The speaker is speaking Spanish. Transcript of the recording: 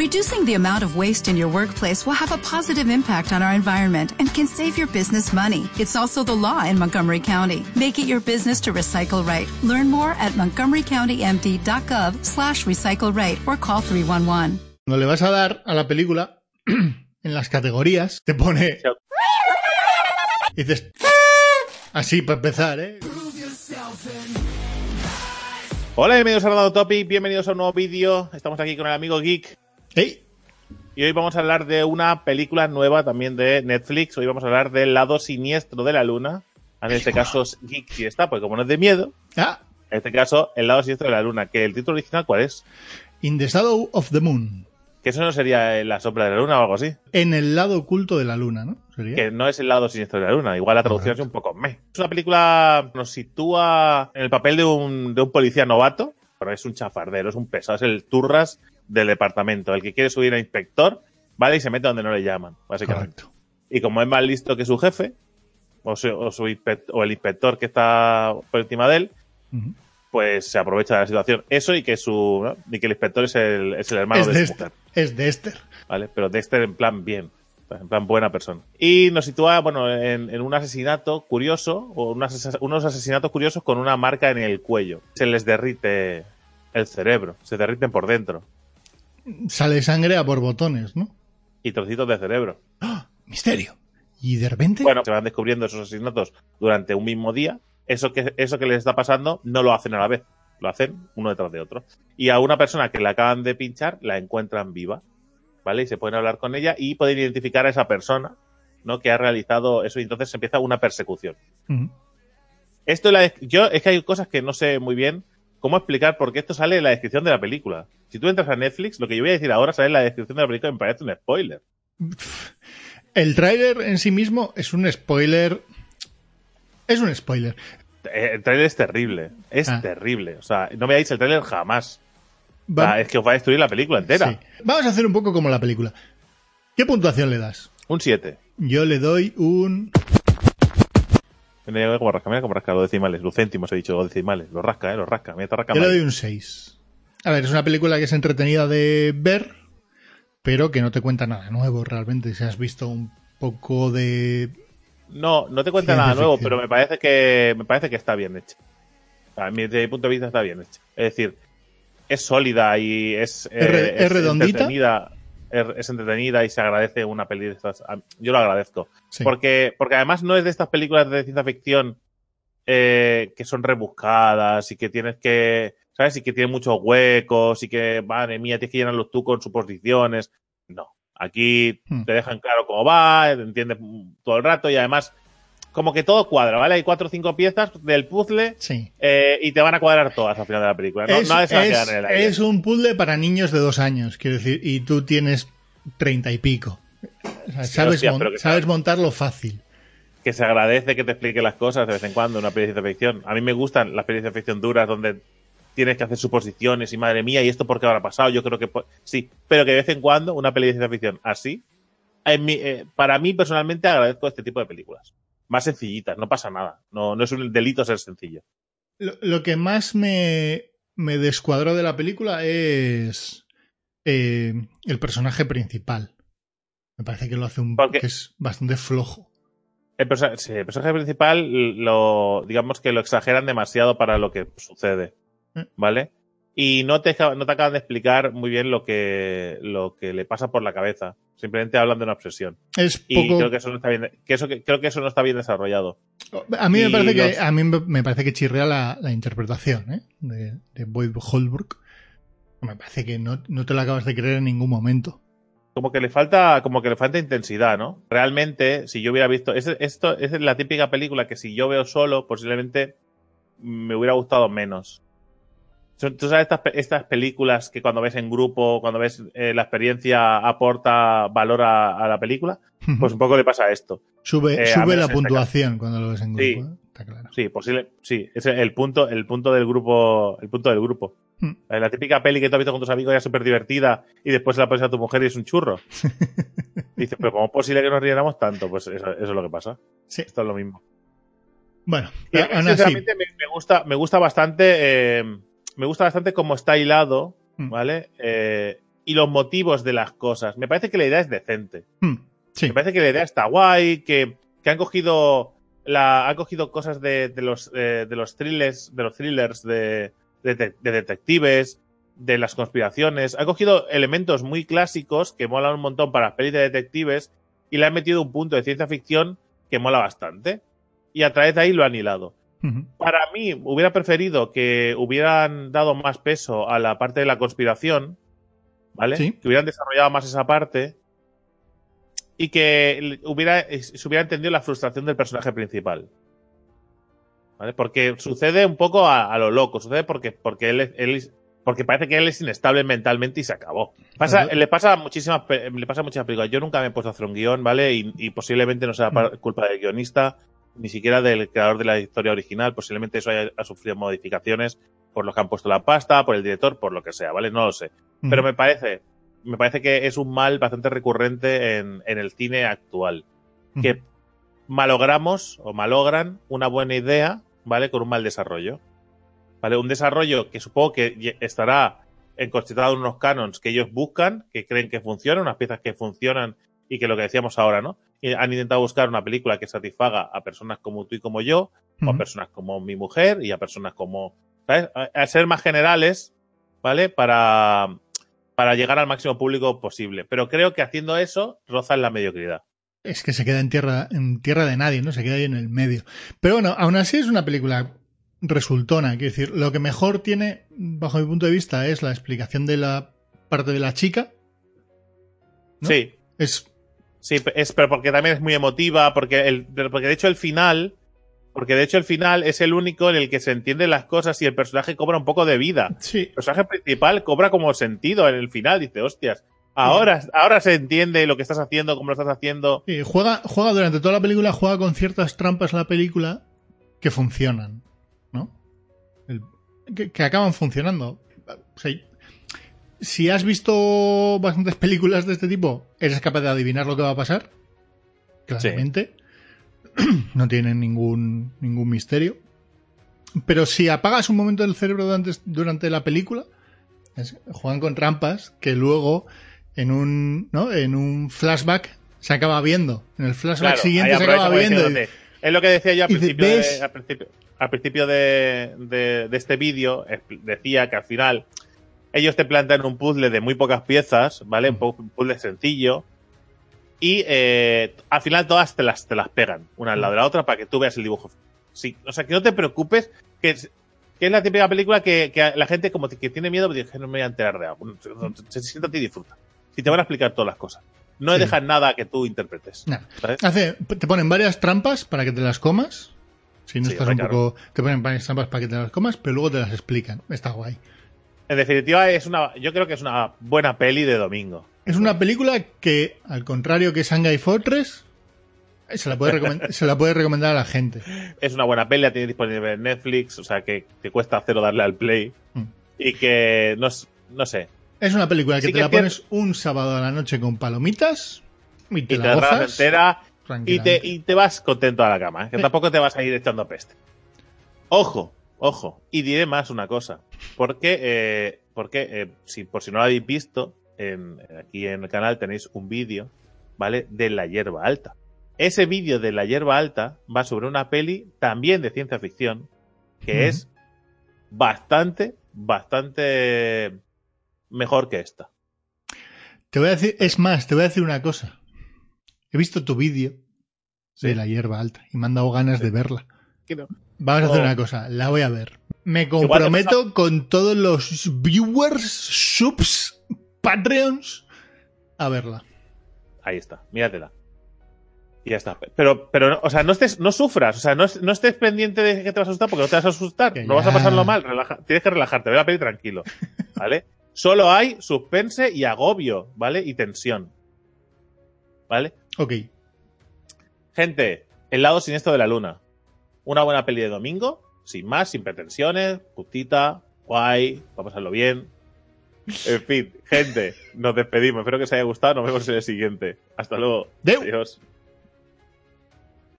Reducing the amount of waste in your workplace will have a positive impact on our environment and can save your business money. It's also the law in Montgomery County. Make it your business to recycle right. Learn more at montgomerycountymd.gov slash recycle right or call 311. Cuando le vas a dar a la película, en las categorías, te pone... Y dices... Así, para empezar, ¿eh? Hola, bienvenidos a Rodado Topic, bienvenidos a un nuevo vídeo. Estamos aquí con el amigo Geek. Y hoy vamos a hablar de una película nueva también de Netflix. Hoy vamos a hablar del lado siniestro de la luna. En este caso, Geek sí está, porque como no es de miedo, Ah, en este caso, el lado siniestro de la luna. Que el título original, ¿cuál es? In the Shadow of the Moon. Que eso no sería la sombra de la luna o algo así. En el lado oculto de la luna, ¿no? ¿Sería? Que no es el lado siniestro de la luna. Igual la traducción es un poco meh. Es una película que nos sitúa en el papel de un, de un policía novato. Pero es un chafardero, es un pesado, es el turras del departamento. El que quiere subir a inspector, ¿vale? Y se mete donde no le llaman, básicamente. Correcto. Y como es más listo que su jefe, o, su- o su o el inspector que está por encima de él, pues se aprovecha de la situación. Eso y que su ¿no? y que el inspector es el, es el hermano Es de de su Esther. mujer. Es de Esther. ¿vale? Pero Dexter en plan bien, en plan buena persona. Y nos sitúa, bueno, en, en un asesinato curioso, o un ases- unos asesinatos curiosos con una marca en el cuello. Se les derrite el cerebro, se derriten por dentro. Sale sangre a por botones, ¿no? Y trocitos de cerebro. ¡Ah! Misterio. Y de repente... Bueno, se van descubriendo esos asesinatos durante un mismo día. Eso que, eso que les está pasando no lo hacen a la vez. Lo hacen uno detrás de otro. Y a una persona que la acaban de pinchar la encuentran viva. ¿Vale? Y se pueden hablar con ella y pueden identificar a esa persona, ¿no? Que ha realizado eso. Y entonces empieza una persecución. Ujú. Esto en la yo es que hay cosas que no sé muy bien cómo explicar porque esto sale en la descripción de la película. Si tú entras a Netflix, lo que yo voy a decir ahora sale en la descripción de la película y me parece un spoiler. El tráiler en sí mismo es un spoiler... Es un spoiler. Eh, El trailer es terrible, es Ah. terrible. O sea, no veáis el trailer jamás. O Va- sea, es que os va a destruir la película entera. Sí. Vamos a hacer un poco como la película. ¿Qué puntuación le das? Un 7. Yo le doy un... Mira cómo rasca, mira cómo rasca los decimales, los céntimos he dicho, los decimales. Los rasca, eh, los rasca. Mira, está Yo rascando le doy un 6. A ver, es una película que es entretenida de ver, pero que no te cuenta nada nuevo realmente. Si has visto un poco de... No, no te cuenta nada nuevo, pero me parece que me parece que está bien hecha. A mí, desde mi punto de vista está bien hecha. Es decir, es sólida y es, eh, ¿Es re- es redondita? entretenida. Es, entretenida y se agradece una peli de estas. Yo lo agradezco. Sí. Porque, porque además no es de estas películas de ciencia ficción eh, que son rebuscadas y que tienes que, ¿sabes? Y que tienen muchos huecos y que, madre mía, tienes que llenarlos tú con suposiciones. No. Aquí Hmm. te dejan claro cómo va, entiendes todo el rato y además como que todo cuadra, ¿vale? Hay cuatro o cinco piezas del puzzle Sí. eh, y te van a cuadrar todas al final de la película. No, es, es- un puzzle para niños de dos años, quiero decir, y tú tienes treinta y pico. O sea, sabes, hostia, mon- sabes montarlo fácil. que se agradece que te explique las cosas de vez en cuando una peli de ciencia ficción. A mí me gustan las pelis de ciencia ficción duras donde tienes que hacer suposiciones y madre mía, ¿y esto por qué habrá pasado? Yo creo que sí, pero que de vez en cuando una peli de ciencia ficción así, en mi- eh, para mí personalmente agradezco este tipo de películas. Más sencillitas, no pasa nada. No, no es un delito ser sencillo. Lo, lo que más me, me descuadró de la película es eh, el personaje principal. Me parece que lo hace un Porque- que es bastante flojo. El, perso- sí, el personaje principal lo, digamos que lo exageran demasiado para lo que sucede. Mm. ¿Vale? Y no te, no te acaban de explicar muy bien lo que, lo que le pasa por la cabeza. Simplemente hablan de una obsesión. Es Y creo que eso no está bien, que eso, que- creo que eso no está bien desarrollado. A mí me parece que a mí me parece que chirrea la, la interpretación ¿eh? de, de Boyd Holbrook. Me parece que no, no te lo acabas de creer en ningún momento. Como que le falta, como que le falta intensidad, ¿no? Realmente, si yo hubiera visto, es, esto es la típica película que si yo veo solo, posiblemente me hubiera gustado menos. Son- Tú sabes estas, estas películas que cuando ves en grupo, cuando ves eh, la experiencia aporta valor a, a la película, pues un poco le pasa a esto. sube eh, sube la este puntuación cuando lo ves en Sí. grupo. ¿eh? Está claro. Sí, posible, sí, es el punto, el punto del grupo, el punto del grupo. Hmm. La típica peli que tú has visto con tus amigos ya súper divertida y después se la pones a tu mujer y es un churro. Dices, pero ¿cómo es posible que nos riéramos tanto? Pues eso, eso es lo que pasa. Sí. Esto es lo mismo. Bueno, Y así, sinceramente, me, me gusta, me gusta bastante, me gusta bastante cómo está hilado, Mm. ¿vale? Eh, y los motivos de las cosas. Me parece que la idea es decente. Hmm, sí. Me parece que la idea está guay, que, que han cogido la, han cogido cosas de, de los eh, de los thrillers, de los thrillers de, de, de detectives, de las conspiraciones. Han cogido elementos muy clásicos que molan un montón para las pelis de detectives y le han metido un punto de ciencia ficción que mola bastante. Y a través de ahí lo han hilado. Para mí, hubiera preferido que hubieran dado más peso a la parte de la conspiración, ¿vale? Sí. Que hubieran desarrollado más esa parte y que hubiera, se hubiera entendido la frustración del personaje principal. ¿Vale? Porque sucede un poco a, a lo loco, sucede porque, porque él, es- él porque parece que él es inestable mentalmente y se acabó. Pasa, le pasa muchísimas, le pasa muchas películas. Yo nunca me he puesto a hacer un guion, ¿vale? Y, y posiblemente no sea pa- culpa del guionista, ni siquiera del creador de la historia original. Posiblemente eso haya ha sufrido modificaciones por los que han puesto la pasta, por el director, por lo que sea, ¿vale? No lo sé. Pero me parece, me parece que es un mal bastante recurrente en, en el cine actual. Que malogramos o malogran una buena idea, ¿vale? Con un mal desarrollo. ¿Vale? Un desarrollo que supongo que estará encorsetado en unos canons que ellos buscan, que creen que funcionan, unas piezas que funcionan y que lo que decíamos ahora, ¿no? Han intentado buscar una película que satisfaga a personas como tú y como yo, o a personas como mi mujer y a personas como, ¿sabes? A, a ser más generales, ¿vale? Para, para llegar al máximo público posible. Pero creo que haciendo eso rozan la mediocridad. Es que se queda en tierra, en tierra de nadie, ¿no? Se queda ahí en el medio. Pero bueno, aún así es una película resultona. Quiero decir, lo que mejor tiene, bajo mi punto de vista, es la explicación de la parte de la chica. ¿no? Sí, Es sí, es, pero porque también es muy emotiva, porque, el, porque de hecho el final, porque de hecho el final es el único en el que se entienden las cosas y el personaje cobra un poco de vida. sí, El personaje principal cobra como sentido en el final, dice, hostias, ahora, ahora se entiende lo que estás haciendo, cómo lo estás haciendo. sí, juega, juega durante toda la película, juega con ciertas trampas la película que funcionan, ¿no? El- que, que acaban funcionando. O sea, si has visto bastantes películas de este tipo, eres capaz de adivinar lo que va a pasar. Claramente. No tienen ningún, ningún misterio. Pero si apagas un momento del cerebro durante, durante la película, es- juegan con trampas que luego en un, ¿no? en un flashback se acaba viendo. En el flashback Claro, siguiente se acaba viendo. y- Es lo que decía yo al principio, de, al principio, al principio de, de- de este vídeo. Decía que al final ellos te plantean un puzzle de muy pocas piezas, ¿vale? Un pu- un puzzle sencillo. Y eh, al final todas te las, te las pegan, una al lado de la otra, para que tú veas el dibujo. Sí, o sea, que no te preocupes, que es, que es la típica película que, que la gente como que tiene miedo, porque dice, no me voy a enterar de algo. Se siéntate y disfruta. Si te van a explicar todas las cosas. No Sí. dejan nada que tú interpretes. Hace, te ponen varias trampas para que te las comas. Si no Sí, estás un poco. Te ponen varias trampas para que te las comas, pero luego te las explican. Está guay. En definitiva, es una, yo creo que es una buena peli de domingo. Es una película que, al contrario que Shanghai Fortress, se la puede, se la puede recomendar a la gente. Es una buena peli, la tiene disponible en Netflix, o sea que te cuesta cero darle al play. Mm. Y que no, sé. Es una película que Sí te que la pones un sábado a la noche con palomitas y te Y te la entera y te, y te vas contento a la cama, ¿eh? que tampoco te vas a ir echando peste. Ojo, ojo. Y diré más una cosa. Porque, eh, porque eh, si, por si no lo habéis visto, en- aquí en el canal tenéis un vídeo, ¿vale? De la hierba alta. Ese vídeo de la hierba alta va sobre una peli también de ciencia ficción, que es bastante, bastante mejor que esta. Te voy a decir, es más, te voy a decir una cosa. He visto tu vídeo de la hierba alta y me han dado ganas de verla. Vamos a hacer Oh. una cosa, la voy a ver. Me comprometo con todos los viewers, subs, patreons a verla. Ahí está, míratela. Y ya está. Pero, pero, o sea, no estés, no sufras, o sea, no, es- no estés pendiente de que te vas a asustar porque no te vas a asustar, Que no vas a pasarlo mal, relaja- tienes que relajarte, ve la peli tranquilo, ¿vale? Solo hay suspense y agobio, ¿vale? Y tensión, ¿vale? Ok. Gente, el lado siniestro de la luna. Una buena peli de domingo, sin más, sin pretensiones, justita, guay, va a pasarlo bien. En fin, gente, nos despedimos. Espero que os haya gustado. Nos vemos en el siguiente. Hasta luego. Adiós.